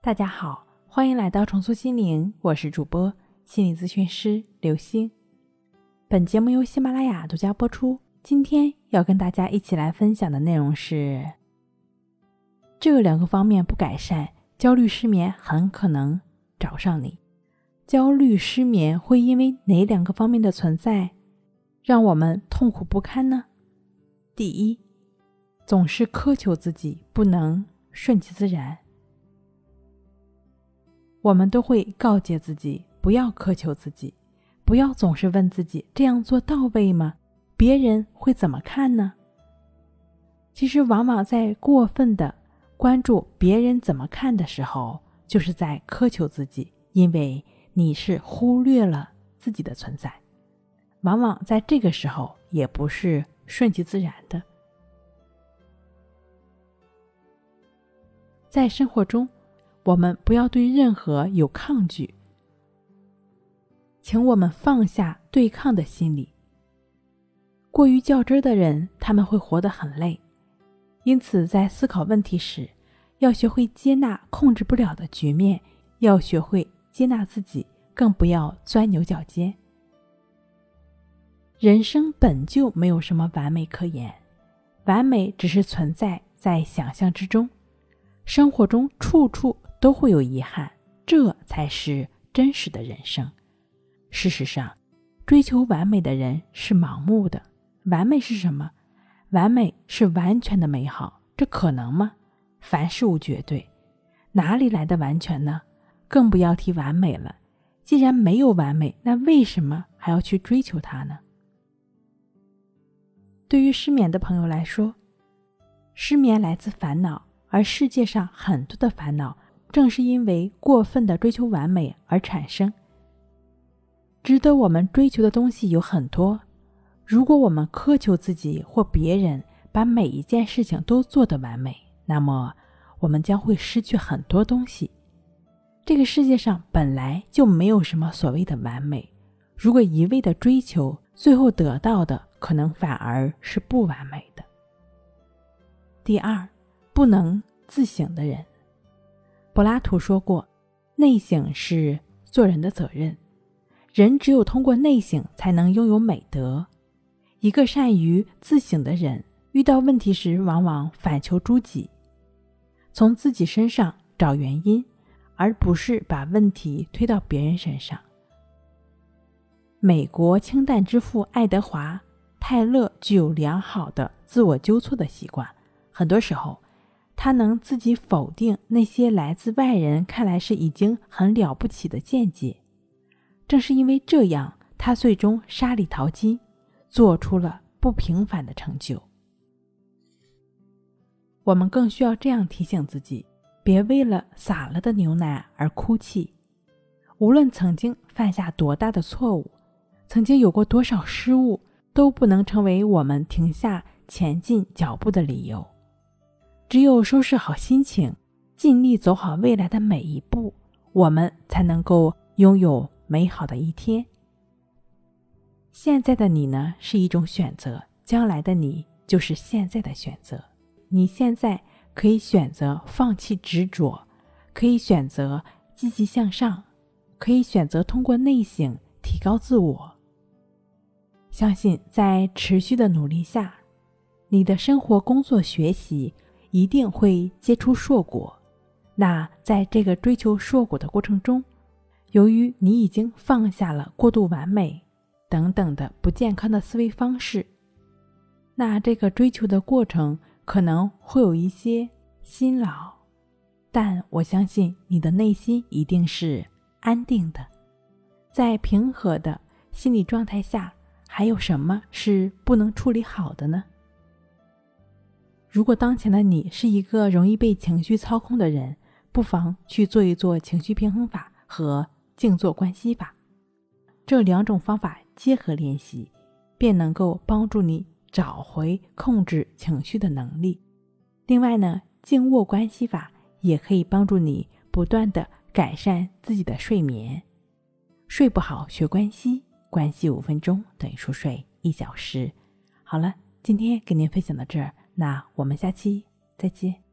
大家好，欢迎来到重塑心灵，我是主播心理咨询师刘星。本节目由喜马拉雅独家播出。今天要跟大家一起来分享的内容是：这两个方面不改善，焦虑失眠很可能找上你。焦虑失眠会因为哪两个方面的存在，让我们痛苦不堪呢？第一，总是苛求自己，不能顺其自然。我们都会告诫自己，不要苛求自己，不要总是问自己这样做到位吗？别人会怎么看呢？其实，往往在过分的关注别人怎么看的时候，就是在苛求自己，因为你是忽略了自己的存在。往往在这个时候，也不是顺其自然的。在生活中。我们不要对任何有抗拒，请我们放下对抗的心理。过于较真的人，他们会活得很累。因此，在思考问题时，要学会接纳控制不了的局面，要学会接纳自己，更不要钻牛角尖。人生本就没有什么完美可言，完美只是存在在想象之中。生活中处处。都会有遗憾，这才是真实的人生。事实上，追求完美的人是盲目的。完美是什么？完美是完全的美好，这可能吗？凡事无绝对，哪里来的完全呢？更不要提完美了。既然没有完美，那为什么还要去追求它呢？对于失眠的朋友来说，失眠来自烦恼，而世界上很多的烦恼。正是因为过分的追求完美而产生。值得我们追求的东西有很多，如果我们苛求自己或别人把每一件事情都做得完美，那么我们将会失去很多东西。这个世界上本来就没有什么所谓的完美，如果一味的追求，最后得到的可能反而是不完美的。第二，不能自省的人。柏拉图说过：“内省是做人的责任，人只有通过内省才能拥有美德。一个善于自省的人，遇到问题时往往反求诸己，从自己身上找原因，而不是把问题推到别人身上。”美国氢弹之父爱德华·泰勒具有良好的自我纠错的习惯，很多时候。他能自己否定那些来自外人看来是已经很了不起的见解，正是因为这样，他最终沙里淘金，做出了不平凡的成就。我们更需要这样提醒自己：别为了洒了的牛奶而哭泣。无论曾经犯下多大的错误，曾经有过多少失误，都不能成为我们停下前进脚步的理由。只有收拾好心情，尽力走好未来的每一步，我们才能够拥有美好的一天。现在的你呢，是一种选择；将来的你，就是现在的选择。你现在可以选择放弃执着，可以选择积极向上，可以选择通过内省提高自我。相信在持续的努力下，你的生活、工作、学习。一定会结出硕果。那在这个追求硕果的过程中，由于你已经放下了过度完美等等的不健康的思维方式，那这个追求的过程可能会有一些辛劳，但我相信你的内心一定是安定的，在平和的心理状态下，还有什么是不能处理好的呢？如果当前的你是一个容易被情绪操控的人，不妨去做一做情绪平衡法和静坐观息法，这两种方法结合练习，便能够帮助你找回控制情绪的能力。另外呢，静卧观息法也可以帮助你不断的改善自己的睡眠。睡不好学关息，关息五分钟等于熟睡一小时。好了，今天跟您分享到这儿。那我们下期再见。